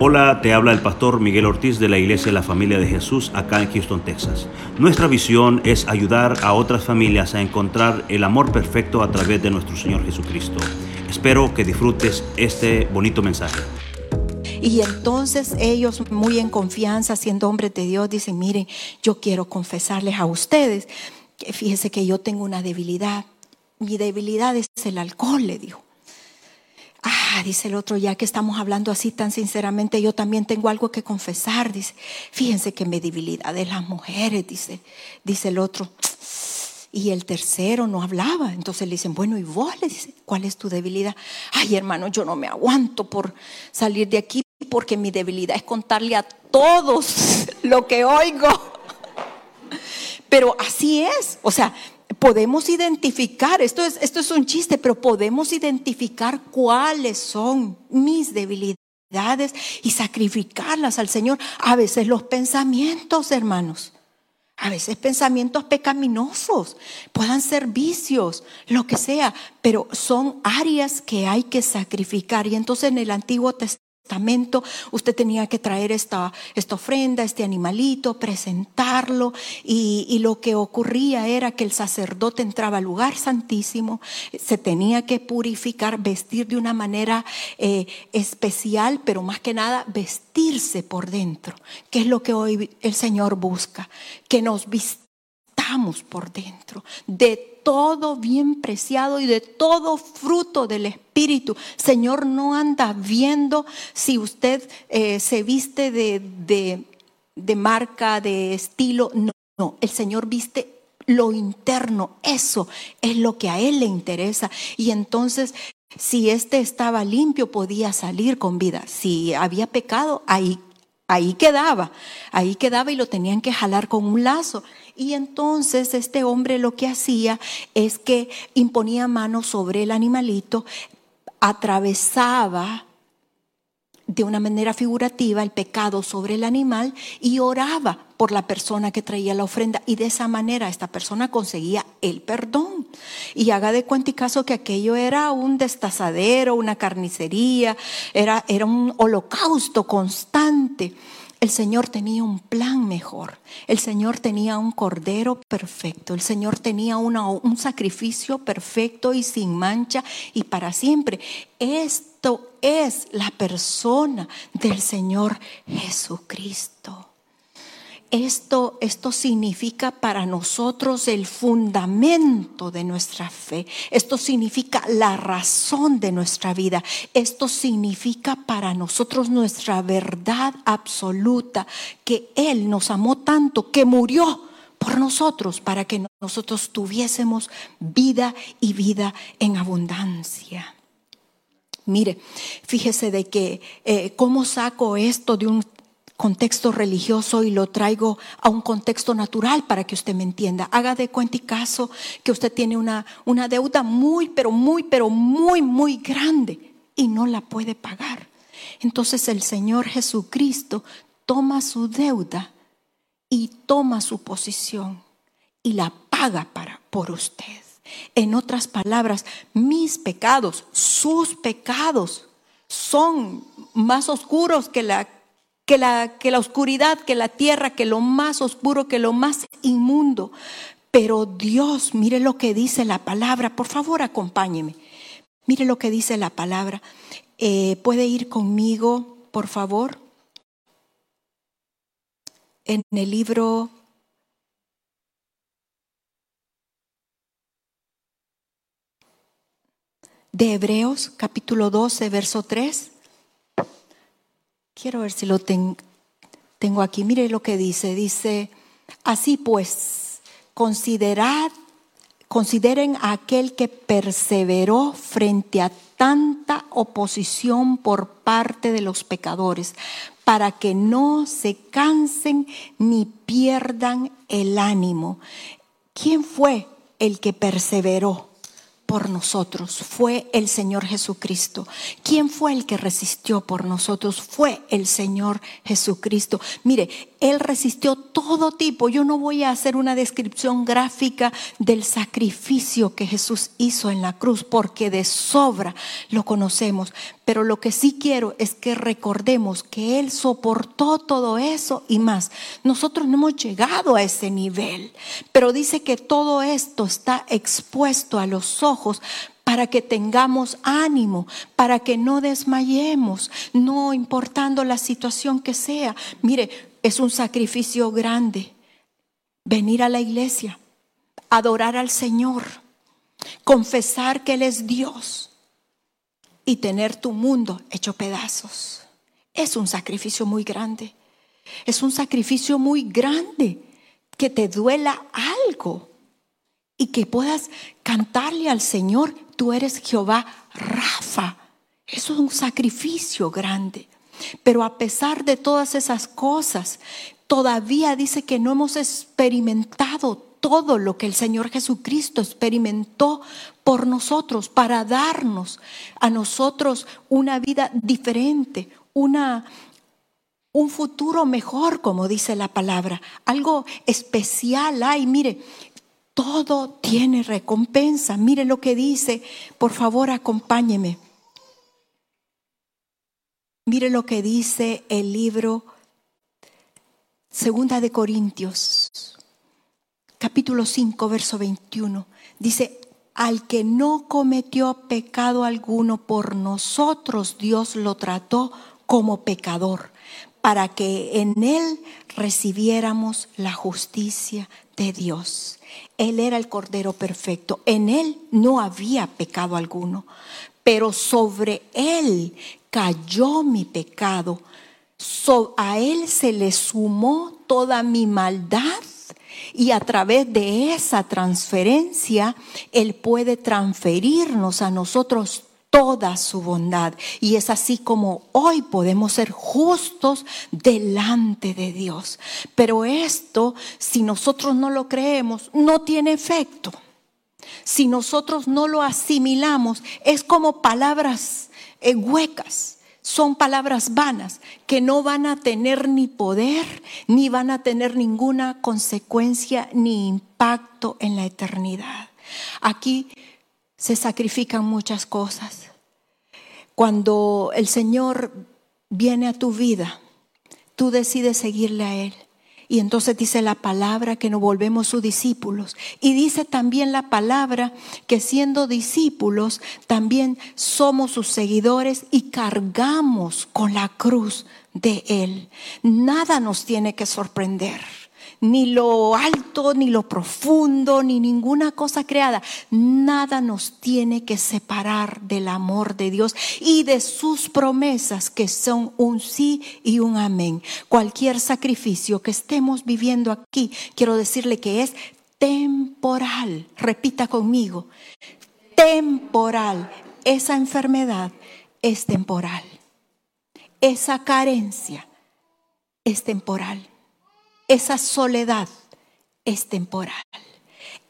Hola, te habla el pastor Miguel Ortiz de la Iglesia de la Familia de Jesús acá en Houston, Texas. Nuestra visión es ayudar a otras familias a encontrar el amor perfecto a través de nuestro Señor Jesucristo. Espero que disfrutes este bonito mensaje. Y entonces ellos, muy en confianza, siendo hombres de Dios, dicen, miren, yo quiero confesarles a ustedes que fíjese que yo tengo una debilidad. Mi debilidad es el alcohol, le dijo. Ah, dice el otro, ya que estamos hablando así tan sinceramente, yo también tengo algo que confesar. Dice, fíjense que mi debilidad es las mujeres, dice, dice el otro. Y el tercero no hablaba. Entonces le dicen, bueno, ¿y vos? Le dice, ¿cuál es tu debilidad? Ay, hermano, yo no me aguanto por salir de aquí porque mi debilidad es contarle a todos lo que oigo. Pero así es. O sea, podemos identificar, esto es, esto es un chiste, pero podemos identificar cuáles son mis debilidades y sacrificarlas al Señor. A veces los pensamientos, hermanos. A veces pensamientos pecaminosos, puedan ser vicios, lo que sea, pero son áreas que hay que sacrificar. Y entonces en el Antiguo Testamento usted tenía que traer esta, esta ofrenda, este animalito, presentarlo y, lo que ocurría era que el sacerdote entraba al lugar santísimo, se tenía que purificar, vestir de una manera eh, especial, pero más que nada vestirse por dentro, que es lo que hoy el Señor busca, que nos vistamos por dentro, de todo bien preciado y de todo fruto del Espíritu. Señor no anda viendo si usted eh, se viste de, de, marca, de estilo. No, no, el Señor viste lo interno. Eso es lo que a Él le interesa. Y entonces si éste estaba limpio, podía salir con vida. Si había pecado, ahí, ahí quedaba. Ahí quedaba y lo tenían que jalar con un lazo. Y entonces este hombre lo que hacía es que imponía mano sobre el animalito, atravesaba de una manera figurativa el pecado sobre el animal y oraba por la persona que traía la ofrenda y de esa manera esta persona conseguía el perdón. Y haga de cuenta y caso que aquello era un destazadero, una carnicería, era, era un holocausto constante. El Señor tenía un plan mejor. El Señor tenía un cordero perfecto. El Señor tenía un sacrificio perfecto y sin mancha y para siempre. Es la persona del Señor Jesucristo. Esto, esto significa para nosotros el fundamento de nuestra fe. Esto significa la razón de nuestra vida. Esto significa para nosotros nuestra verdad absoluta, que Él nos amó tanto que murió por nosotros para que nosotros tuviésemos vida y vida en abundancia. Mire, fíjese de que eh, cómo saco esto de un contexto religioso y lo traigo a un contexto natural para que usted me entienda. Haga de cuenta y caso que usted tiene una, una deuda muy, pero muy, pero muy, muy grande y no la puede pagar. Entonces el Señor Jesucristo toma su deuda y toma su posición y la paga para, por usted. En otras palabras, mis pecados, sus pecados, son más oscuros que la que la, que la oscuridad, que la tierra, que lo más oscuro, que lo más inmundo. Pero Dios, mire lo que dice la palabra, por favor acompáñeme. Mire lo que dice la palabra. Eh, ¿Puede ir conmigo, por favor? En el libro de Hebreos, capítulo 12, verso 3. Quiero ver si lo tengo aquí. Mire lo que dice. Dice, así pues, considerad, consideren a aquel que perseveró frente a tanta oposición por parte de los pecadores, para que no se cansen ni pierdan el ánimo. ¿Quién fue el que perseveró? Por nosotros fue el Señor Jesucristo. ¿Quién fue el que resistió por nosotros? Fue el Señor Jesucristo. Mire, Él resistió todo tipo. Yo no voy a hacer una descripción gráfica del sacrificio que Jesús hizo en la cruz, porque de sobra lo conocemos. Pero lo que sí quiero es que recordemos que Él soportó todo eso y más. Nosotros no hemos llegado a ese nivel, pero dice que todo esto está expuesto a los ojos para que tengamos ánimo, para que no desmayemos, no importando la situación que sea. Mire, es un sacrificio grande venir a la iglesia, adorar al Señor, confesar que Él es Dios y tener tu mundo hecho pedazos. Es un sacrificio muy grande. Es un sacrificio muy grande que te duela algo y que puedas cantarle al Señor, tú eres Jehová Rafa. Eso es un sacrificio grande. Pero a pesar de todas esas cosas, todavía dice que no hemos experimentado todo lo que el Señor Jesucristo experimentó por nosotros, para darnos a nosotros una vida diferente, una, un futuro mejor, como dice la palabra. Algo especial hay. Mire, todo tiene recompensa. Mire lo que dice. Por favor, acompáñeme. Mire lo que dice el libro Segunda de Corintios, capítulo 5, verso 21. Dice, al que no cometió pecado alguno por nosotros, Dios lo trató como pecador, para que en él recibiéramos la justicia de Dios. Él era el Cordero perfecto. En Él no había pecado alguno, pero sobre Él cayó mi pecado. a Él se le sumó toda mi maldad y a través de esa transferencia Él puede transferirnos a nosotros toda su bondad. Y es así como hoy podemos ser justos delante de Dios. Pero esto, si nosotros no lo creemos, no tiene efecto. Si nosotros no lo asimilamos, es como palabras eh, huecas. Son palabras vanas que no van a tener ni poder, ni van a tener ninguna consecuencia ni impacto en la eternidad. Aquí se sacrifican muchas cosas. Cuando el Señor viene a tu vida, tú decides seguirle a Él. Y entonces dice la palabra que nos volvemos sus discípulos. Y dice también la palabra que siendo discípulos también somos sus seguidores y cargamos con la cruz de Él. Nada nos tiene que sorprender ni lo alto, ni lo profundo, ni ninguna cosa creada. Nada nos tiene que separar del amor de Dios y de sus promesas que son un sí y un amén. Cualquier sacrificio que estemos viviendo aquí, quiero decirle que es temporal. Repita conmigo, temporal. Esa enfermedad es temporal. Esa carencia es temporal esa soledad es temporal.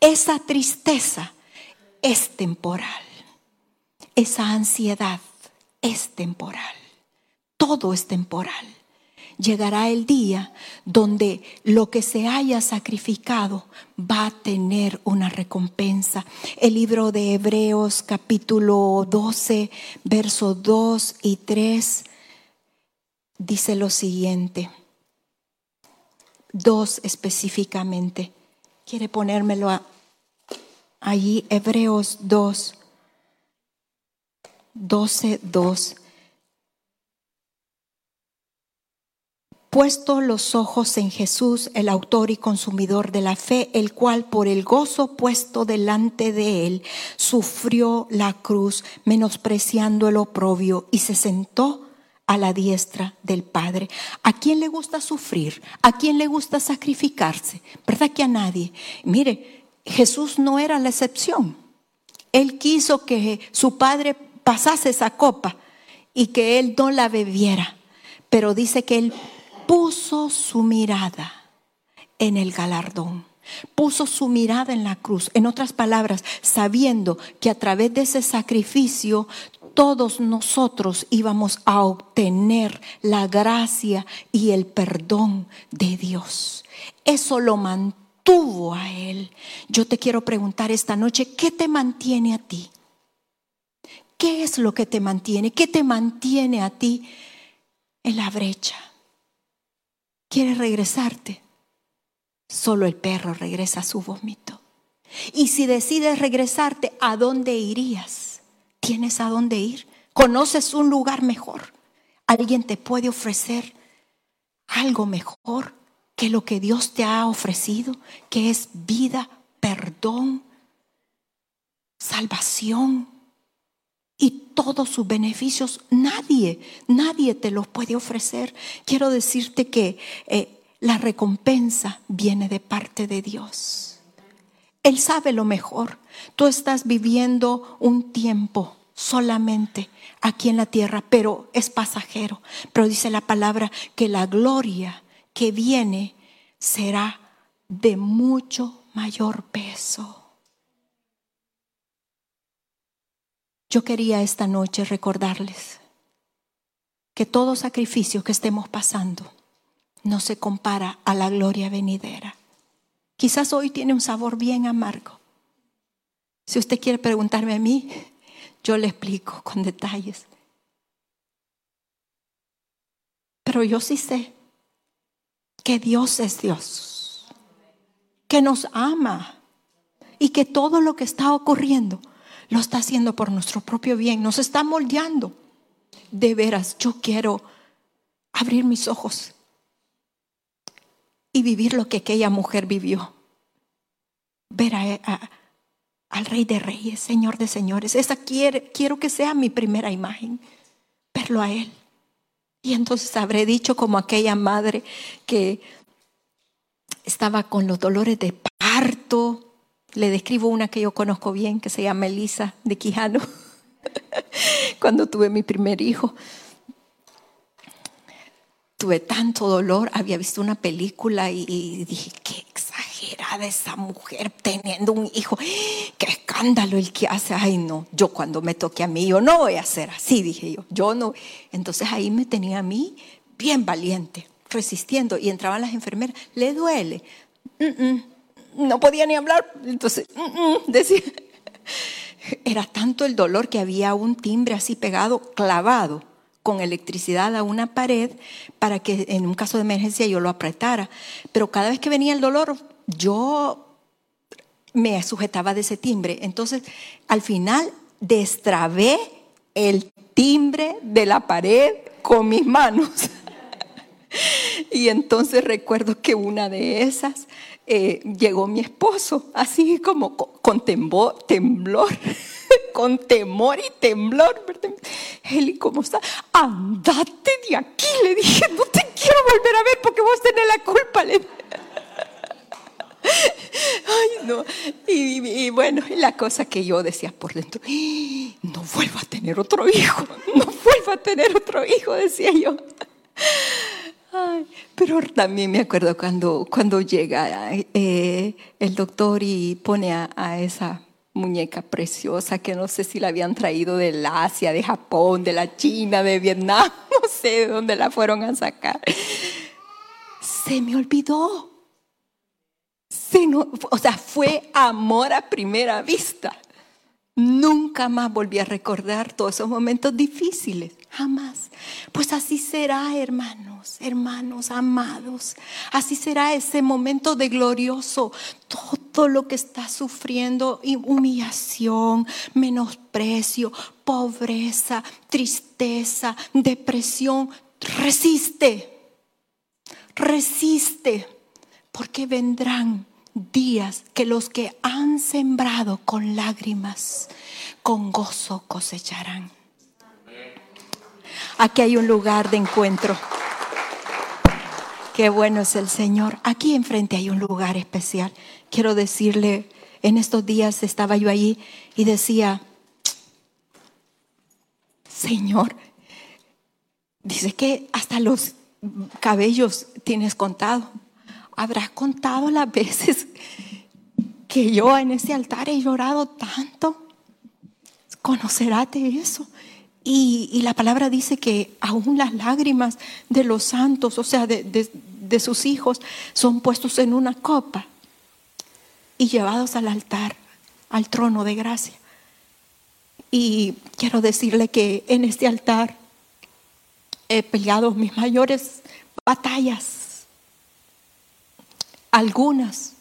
Esa tristeza es temporal. Esa ansiedad es temporal. Todo es temporal. Llegará el día donde lo que se haya sacrificado va a tener una recompensa. El libro de Hebreos capítulo 12, versos 2 y 3 dice lo siguiente. Dos específicamente. ¿Quiere ponérmelo allí? Hebreos 2, 12, 2. Puesto los ojos en Jesús, el autor y consumidor de la fe, el cual por el gozo puesto delante de él sufrió la cruz, menospreciando el oprobio, y se sentó a la diestra del Padre. ¿A quién le gusta sufrir? ¿A quién le gusta sacrificarse? ¿Verdad que a nadie? Mire, Jesús no era la excepción. Él quiso que su Padre pasase esa copa y que Él no la bebiera. Pero dice que Él puso su mirada en el galardón. Puso su mirada en la cruz. En otras palabras, sabiendo que a través de ese sacrificio todos nosotros íbamos a obtener la gracia y el perdón de Dios. Eso lo mantuvo a él. Yo te quiero preguntar esta noche, ¿qué te mantiene a ti? ¿Qué es lo que te mantiene? ¿Qué te mantiene a ti en la brecha? ¿Quieres regresarte? Solo el perro regresa a su vómito. Y si decides regresarte, ¿a dónde irías? ¿Tienes a dónde ir? ¿Conoces un lugar mejor? ¿Alguien te puede ofrecer algo mejor que lo que Dios te ha ofrecido? Que es vida, perdón, salvación y todos sus beneficios. Nadie, nadie te los puede ofrecer. Quiero decirte que eh, la recompensa viene de parte de Dios. Él sabe lo mejor. Tú estás viviendo un tiempo solamente aquí en la tierra, pero es pasajero. Pero dice la palabra que la gloria que viene será de mucho mayor peso. Yo quería esta noche recordarles que todo sacrificio que estemos pasando no se compara a la gloria venidera. Quizás hoy tiene un sabor bien amargo. Si usted quiere preguntarme a mí, yo le explico con detalles. Pero yo sí sé que Dios es Dios, que nos ama y que todo lo que está ocurriendo lo está haciendo por nuestro propio bien, nos está moldeando. De veras, yo quiero abrir mis ojos y vivir lo que aquella mujer vivió. Ver a, al Rey de Reyes, Señor de Señores. Esa quiere, quiero que sea mi primera imagen, verlo a Él. Y entonces habré dicho como aquella madre que estaba con los dolores de parto. Le describo una que yo conozco bien, que se llama Elisa de Quijano, cuando tuve mi primer hijo tuve tanto dolor, había visto una película y, dije, qué exagerada esa mujer teniendo un hijo, qué escándalo el que hace, ay no, yo cuando me toque a mí, yo no voy a hacer así, dije yo, yo no. Entonces ahí me tenía a mí bien valiente, resistiendo, y entraban las enfermeras, ¿le duele? no podía ni hablar, entonces, decía, era tanto el dolor que había un timbre así pegado, clavado con electricidad a una pared para que en un caso de emergencia yo lo apretara. Pero cada vez que venía el dolor, yo me sujetaba de ese timbre. Entonces, al final, destrabé el timbre de la pared con mis manos. y entonces recuerdo que una de esas eh, llegó mi esposo, así como con temblor, temblor con temor y temblor. Eli, ¿cómo está? Andate de aquí, le dije, no te quiero volver a ver porque vos tenés la culpa. Le... Ay, no. Y, y, bueno, la cosa que yo decía por dentro, no vuelva a tener otro hijo, no vuelva a tener otro hijo, decía yo. Ay, pero también me acuerdo cuando, cuando llega eh, el doctor y pone a esa muñeca preciosa que no sé si la habían traído del Asia, de Japón, de la China, de Vietnam, no sé de dónde la fueron a sacar. Se me olvidó. Se o sea, fue amor a primera vista. Nunca más volví a recordar todos esos momentos difíciles, jamás. Pues así será, hermanos, hermanos amados. Así será ese momento de glorioso. Todo lo que está sufriendo, humillación, menosprecio, pobreza, tristeza, depresión, resiste. Resiste, porque vendrán días que los que han sembrado con lágrimas, con gozo cosecharán. Aquí hay un lugar de encuentro. Qué bueno es el Señor. Aquí enfrente hay un lugar especial. Quiero decirle, en estos días estaba yo allí y decía, Señor, dice que hasta los cabellos tienes contado. habrás contado las veces que yo en ese altar he llorado tanto. Conocerás de eso. Y, la palabra dice que aún las lágrimas de los santos, o sea, de, sus hijos, son puestos en una copa y llevados al altar, al trono de gracia. Y quiero decirle que en este altar he peleado mis mayores batallas. Algunas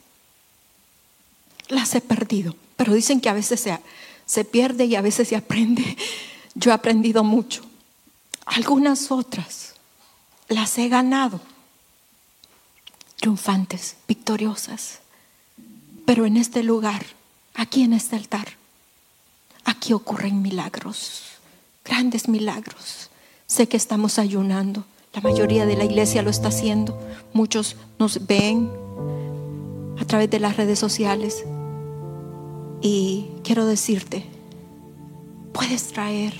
las he perdido, pero dicen que a veces se, se pierde y a veces se aprende. Yo he aprendido mucho. Algunas otras las he ganado, triunfantes, victoriosas. Pero en este lugar, aquí en este altar, aquí ocurren milagros, grandes milagros. Sé que estamos ayunando, la mayoría de la iglesia lo está haciendo, muchos nos ven a través de las redes sociales y quiero decirte, puedes traer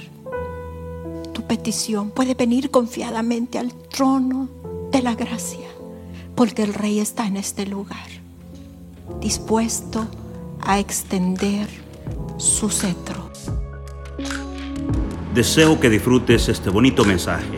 tu petición, puedes venir confiadamente al trono de la gracia, porque el rey está en este lugar, dispuesto a extender su cetro. Deseo que disfrutes este bonito mensaje.